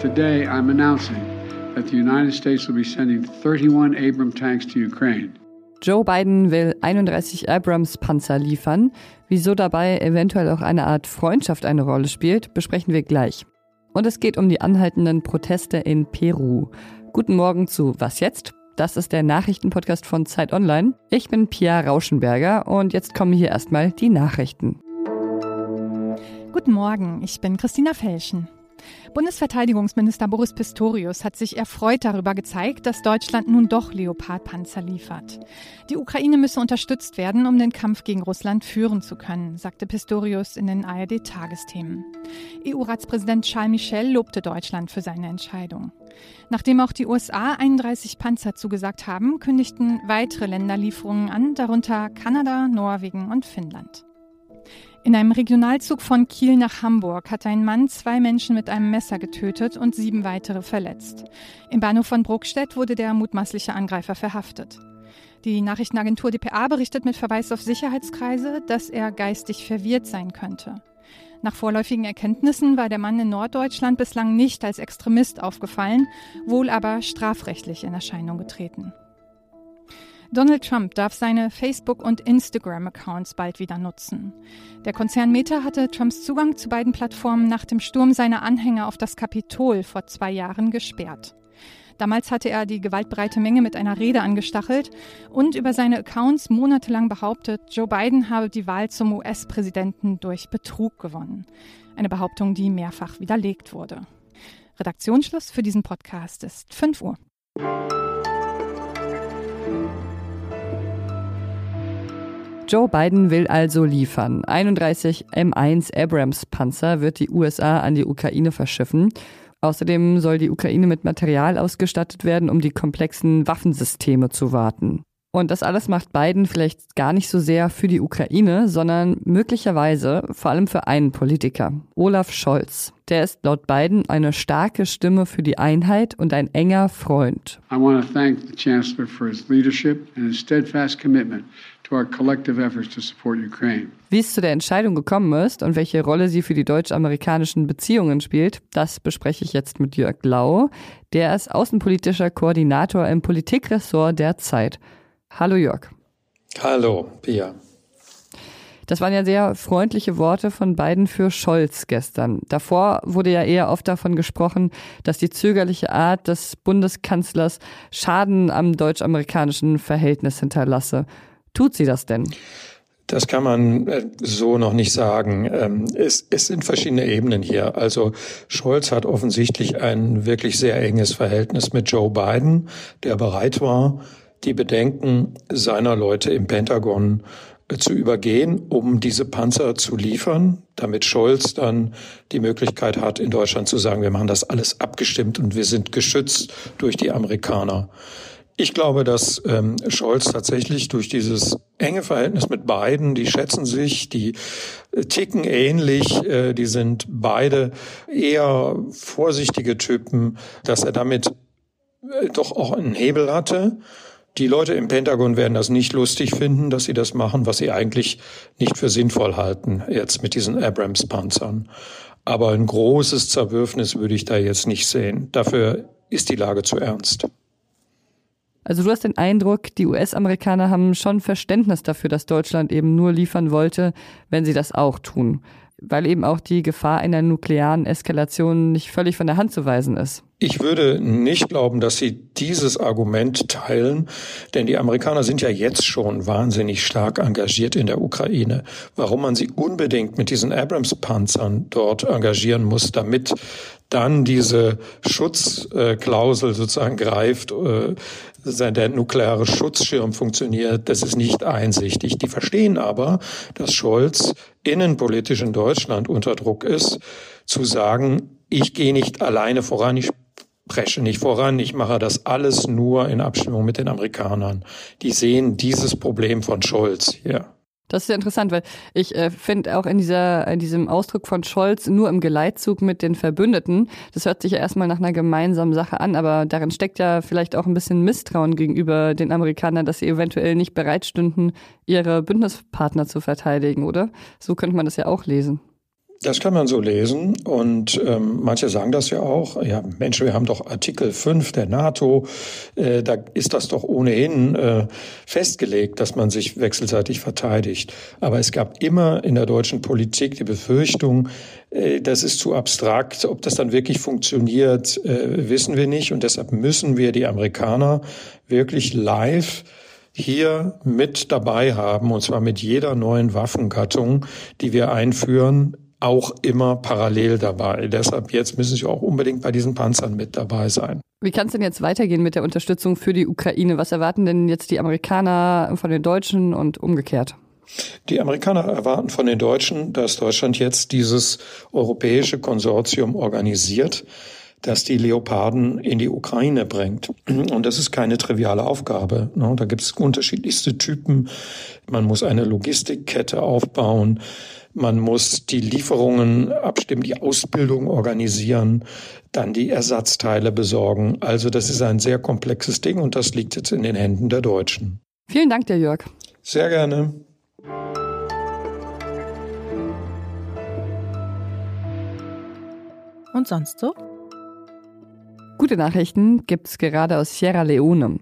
Today, I'm announcing that the United States will be sending 31 Abram tanks to Ukraine. Joe Biden will 31 Abrams-Panzer liefern. Wieso dabei eventuell auch eine Art Freundschaft eine Rolle spielt, besprechen wir gleich. Und es geht um die anhaltenden Proteste in Peru. Guten Morgen zu Was jetzt? Das ist der Nachrichtenpodcast von Zeit Online. Ich bin Pia Rauschenberger und jetzt kommen hier erstmal die Nachrichten. Guten Morgen, ich bin Christina Felschen. Bundesverteidigungsminister Boris Pistorius hat sich erfreut darüber gezeigt, dass Deutschland nun doch Leopardpanzer liefert. Die Ukraine müsse unterstützt werden, um den Kampf gegen Russland führen zu können, sagte Pistorius in den ARD-Tagesthemen. EU-Ratspräsident Charles Michel lobte Deutschland für seine Entscheidung. Nachdem auch die USA 31 Panzer zugesagt haben, kündigten weitere Länderlieferungen an, darunter Kanada, Norwegen und Finnland. In einem Regionalzug von Kiel nach Hamburg hat ein Mann zwei Menschen mit einem Messer getötet und sieben weitere verletzt. Im Bahnhof von Bruckstedt wurde der mutmaßliche Angreifer verhaftet. Die Nachrichtenagentur dpa berichtet mit Verweis auf Sicherheitskreise, dass er geistig verwirrt sein könnte. Nach vorläufigen Erkenntnissen war der Mann in Norddeutschland bislang nicht als Extremist aufgefallen, wohl aber strafrechtlich in Erscheinung getreten. Donald Trump darf seine Facebook- und Instagram-Accounts bald wieder nutzen. Der Konzern Meta hatte Trumps Zugang zu beiden Plattformen nach dem Sturm seiner Anhänger auf das Kapitol vor zwei Jahren gesperrt. Damals hatte er die gewaltbereite Menge mit einer Rede angestachelt und über seine Accounts monatelang behauptet, Joe Biden habe die Wahl zum US-Präsidenten durch Betrug gewonnen. Eine Behauptung, die mehrfach widerlegt wurde. Redaktionsschluss für diesen Podcast ist 5 Uhr. Joe Biden will also liefern. 31 M1 Abrams Panzer wird die USA an die Ukraine verschiffen. Außerdem soll die Ukraine mit Material ausgestattet werden, um die komplexen Waffensysteme zu warten. Und das alles macht Biden vielleicht gar nicht so sehr für die Ukraine, sondern möglicherweise vor allem für einen Politiker, Olaf Scholz. Der ist laut Biden eine starke Stimme für die Einheit und ein enger Freund. I want to thank the Chancellor for his leadership and his steadfast commitment to our collective efforts to support Ukraine. Wie es zu der Entscheidung gekommen ist und welche Rolle sie für die deutsch-amerikanischen Beziehungen spielt, das bespreche ich jetzt mit Jörg Lau. Der ist außenpolitischer Koordinator im Politikressort der Zeit. Hallo Jörg. Hallo, Pia. Das waren ja sehr freundliche Worte von beiden für Scholz gestern. Davor wurde ja eher oft davon gesprochen, dass die zögerliche Art des Bundeskanzlers Schaden am deutsch-amerikanischen Verhältnis hinterlasse. Tut sie das denn? Das kann man äh, so noch nicht sagen. Ähm, es, es sind verschiedene Ebenen hier. Also Scholz hat offensichtlich ein wirklich sehr enges Verhältnis mit Joe Biden, der bereit war, die Bedenken seiner Leute im Pentagon äh, zu übergehen, um diese Panzer zu liefern, damit Scholz dann die Möglichkeit hat, in Deutschland zu sagen, wir machen das alles abgestimmt und wir sind geschützt durch die Amerikaner. Ich glaube, dass ähm, Scholz tatsächlich durch dieses enge Verhältnis mit beiden, die schätzen sich, die äh, ticken ähnlich, äh, die sind beide eher vorsichtige Typen, dass er damit äh, doch auch einen Hebel hatte. Die Leute im Pentagon werden das nicht lustig finden, dass sie das machen, was sie eigentlich nicht für sinnvoll halten, jetzt mit diesen Abrams-Panzern. Aber ein großes Zerwürfnis würde ich da jetzt nicht sehen. Dafür ist die Lage zu ernst. Also du hast den Eindruck, die US-Amerikaner haben schon Verständnis dafür, dass Deutschland eben nur liefern wollte, wenn sie das auch tun weil eben auch die Gefahr einer nuklearen Eskalation nicht völlig von der Hand zu weisen ist. Ich würde nicht glauben, dass Sie dieses Argument teilen, denn die Amerikaner sind ja jetzt schon wahnsinnig stark engagiert in der Ukraine. Warum man sie unbedingt mit diesen Abrams-Panzern dort engagieren muss, damit dann diese Schutzklausel sozusagen greift, äh, der nukleare Schutzschirm funktioniert, das ist nicht einsichtig. Die verstehen aber, dass Scholz innenpolitisch in Deutschland unter Druck ist, zu sagen, ich gehe nicht alleine voran, ich presche nicht voran, ich mache das alles nur in Abstimmung mit den Amerikanern. Die sehen dieses Problem von Scholz hier. Das ist ja interessant, weil ich äh, finde auch in, dieser, in diesem Ausdruck von Scholz nur im Geleitzug mit den Verbündeten, das hört sich ja erstmal nach einer gemeinsamen Sache an, aber darin steckt ja vielleicht auch ein bisschen Misstrauen gegenüber den Amerikanern, dass sie eventuell nicht bereit stünden, ihre Bündnispartner zu verteidigen, oder? So könnte man das ja auch lesen. Das kann man so lesen und ähm, manche sagen das ja auch. Ja, Mensch, wir haben doch Artikel 5 der NATO, äh, da ist das doch ohnehin äh, festgelegt, dass man sich wechselseitig verteidigt. Aber es gab immer in der deutschen Politik die Befürchtung, äh, das ist zu abstrakt. Ob das dann wirklich funktioniert, äh, wissen wir nicht. Und deshalb müssen wir die Amerikaner wirklich live hier mit dabei haben, und zwar mit jeder neuen Waffengattung, die wir einführen, auch immer parallel dabei. Deshalb jetzt müssen Sie auch unbedingt bei diesen Panzern mit dabei sein. Wie kann es denn jetzt weitergehen mit der Unterstützung für die Ukraine? Was erwarten denn jetzt die Amerikaner von den Deutschen und umgekehrt? Die Amerikaner erwarten von den Deutschen, dass Deutschland jetzt dieses europäische Konsortium organisiert, das die Leoparden in die Ukraine bringt. Und das ist keine triviale Aufgabe. Ne? Da gibt es unterschiedlichste Typen. Man muss eine Logistikkette aufbauen. Man muss die Lieferungen abstimmen, die Ausbildung organisieren, dann die Ersatzteile besorgen. Also das ist ein sehr komplexes Ding und das liegt jetzt in den Händen der Deutschen. Vielen Dank, der Jörg. Sehr gerne. Und sonst so? Gute Nachrichten gibt's gerade aus Sierra Leone.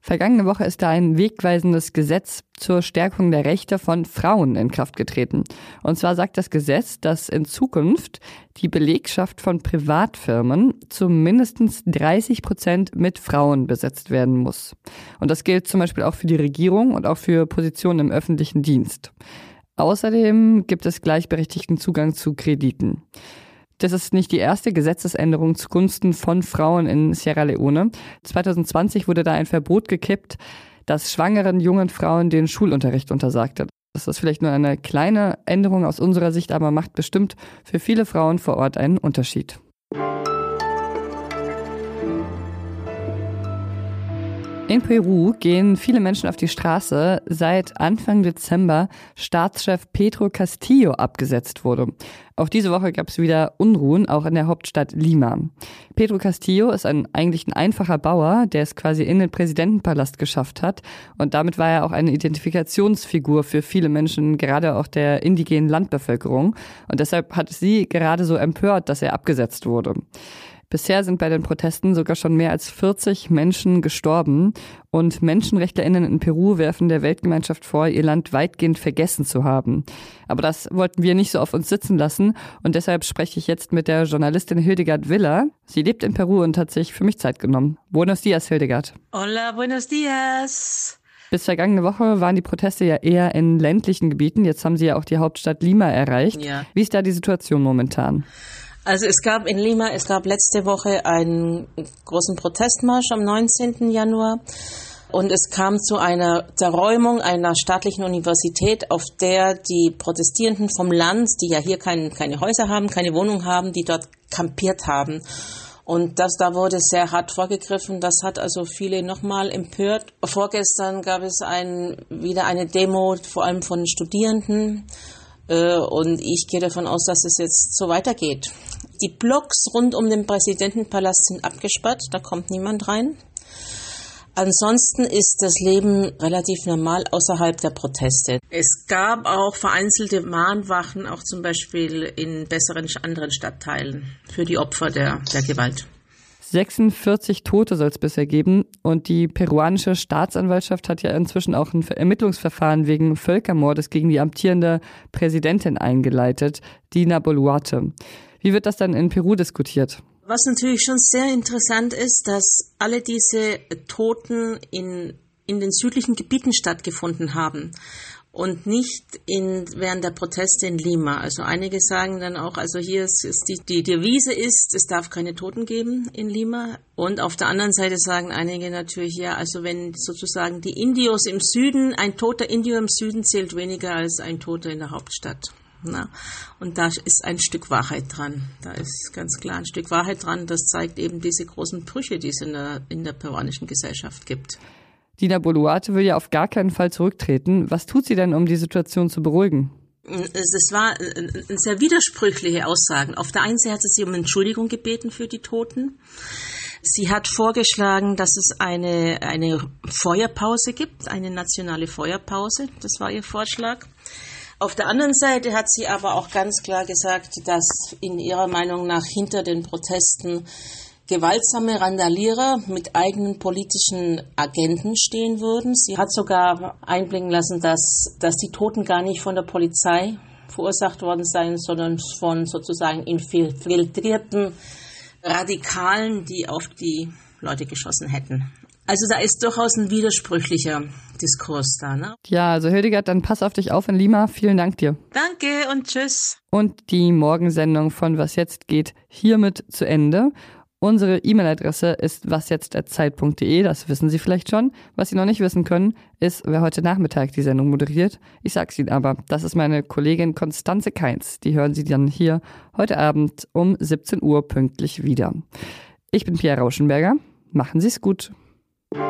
Vergangene Woche ist da ein wegweisendes Gesetz zur Stärkung der Rechte von Frauen in Kraft getreten. Und zwar sagt das Gesetz, dass in Zukunft die Belegschaft von Privatfirmen zu mindestens 30 Prozent mit Frauen besetzt werden muss. Und das gilt zum Beispiel auch für die Regierung und auch für Positionen im öffentlichen Dienst. Außerdem gibt es gleichberechtigten Zugang zu Krediten. Das ist nicht die erste Gesetzesänderung zugunsten von Frauen in Sierra Leone. 2020 wurde da ein Verbot gekippt, das schwangeren jungen Frauen den Schulunterricht untersagte. Das ist vielleicht nur eine kleine Änderung aus unserer Sicht, aber macht bestimmt für viele Frauen vor Ort einen Unterschied. In Peru gehen viele Menschen auf die Straße, seit Anfang Dezember Staatschef Pedro Castillo abgesetzt wurde. Auch diese Woche gab es wieder Unruhen, auch in der Hauptstadt Lima. Pedro Castillo ist ein eigentlich ein einfacher Bauer, der es quasi in den Präsidentenpalast geschafft hat. Und damit war er auch eine Identifikationsfigur für viele Menschen, gerade auch der indigenen Landbevölkerung. Und deshalb hat sie gerade so empört, dass er abgesetzt wurde. Bisher sind bei den Protesten sogar schon mehr als 40 Menschen gestorben und Menschenrechtlerinnen in Peru werfen der Weltgemeinschaft vor, ihr Land weitgehend vergessen zu haben. Aber das wollten wir nicht so auf uns sitzen lassen und deshalb spreche ich jetzt mit der Journalistin Hildegard Willer. Sie lebt in Peru und hat sich für mich Zeit genommen. Buenos dias, Hildegard. Hola, buenos dias. Bis vergangene Woche waren die Proteste ja eher in ländlichen Gebieten. Jetzt haben sie ja auch die Hauptstadt Lima erreicht. Ja. Wie ist da die Situation momentan? Also es gab in Lima, es gab letzte Woche einen großen Protestmarsch am 19. Januar und es kam zu einer Zerräumung einer staatlichen Universität, auf der die Protestierenden vom Land, die ja hier kein, keine Häuser haben, keine Wohnung haben, die dort kampiert haben. Und das, da wurde sehr hart vorgegriffen. Das hat also viele nochmal empört. Vorgestern gab es ein, wieder eine Demo, vor allem von Studierenden. Äh, und ich gehe davon aus, dass es jetzt so weitergeht. Die Blocks rund um den Präsidentenpalast sind abgesperrt, da kommt niemand rein. Ansonsten ist das Leben relativ normal außerhalb der Proteste. Es gab auch vereinzelte Mahnwachen, auch zum Beispiel in besseren anderen Stadtteilen für die Opfer der, der Gewalt. 46 Tote soll es bisher geben und die peruanische Staatsanwaltschaft hat ja inzwischen auch ein Ermittlungsverfahren wegen Völkermordes gegen die amtierende Präsidentin eingeleitet, Dina Boluarte. Wie wird das dann in Peru diskutiert? Was natürlich schon sehr interessant ist, dass alle diese Toten in, in den südlichen Gebieten stattgefunden haben und nicht in, während der Proteste in Lima. Also einige sagen dann auch, also hier ist, ist die, die Devise ist, es darf keine Toten geben in Lima. Und auf der anderen Seite sagen einige natürlich, ja, also wenn sozusagen die Indios im Süden, ein toter Indio im Süden zählt weniger als ein Toter in der Hauptstadt. Na, und da ist ein Stück Wahrheit dran. Da ist ganz klar ein Stück Wahrheit dran. Das zeigt eben diese großen Brüche, die es in der, in der peruanischen Gesellschaft gibt. Dina Boluarte will ja auf gar keinen Fall zurücktreten. Was tut sie denn, um die Situation zu beruhigen? Es war äh, sehr widersprüchliche Aussagen. Auf der einen Seite hat sie um Entschuldigung gebeten für die Toten. Sie hat vorgeschlagen, dass es eine, eine Feuerpause gibt, eine nationale Feuerpause. Das war ihr Vorschlag. Auf der anderen Seite hat sie aber auch ganz klar gesagt, dass in ihrer Meinung nach hinter den Protesten gewaltsame Randalierer mit eigenen politischen Agenten stehen würden. Sie hat sogar einblicken lassen, dass, dass die Toten gar nicht von der Polizei verursacht worden seien, sondern von sozusagen infiltrierten Radikalen, die auf die Leute geschossen hätten. Also da ist durchaus ein widersprüchlicher Diskurs da. Ne? Ja, also Hildegard, dann pass auf dich auf in Lima. Vielen Dank dir. Danke und tschüss. Und die Morgensendung von Was jetzt geht hiermit zu Ende. Unsere E-Mail-Adresse ist wasjetzt.zeit.de, das wissen Sie vielleicht schon. Was Sie noch nicht wissen können, ist, wer heute Nachmittag die Sendung moderiert. Ich sag's Ihnen aber, das ist meine Kollegin Konstanze Keins. Die hören Sie dann hier heute Abend um 17 Uhr pünktlich wieder. Ich bin Pierre Rauschenberger. Machen Sie es gut. In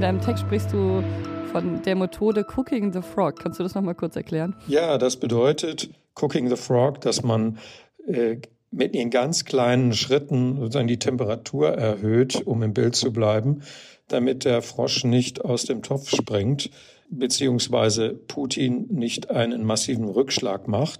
deinem Text sprichst du von der Methode Cooking the Frog. Kannst du das nochmal kurz erklären? Ja, das bedeutet Cooking the Frog, dass man äh, mit in ganz kleinen Schritten sozusagen die Temperatur erhöht, um im Bild zu bleiben, damit der Frosch nicht aus dem Topf springt, beziehungsweise Putin nicht einen massiven Rückschlag macht.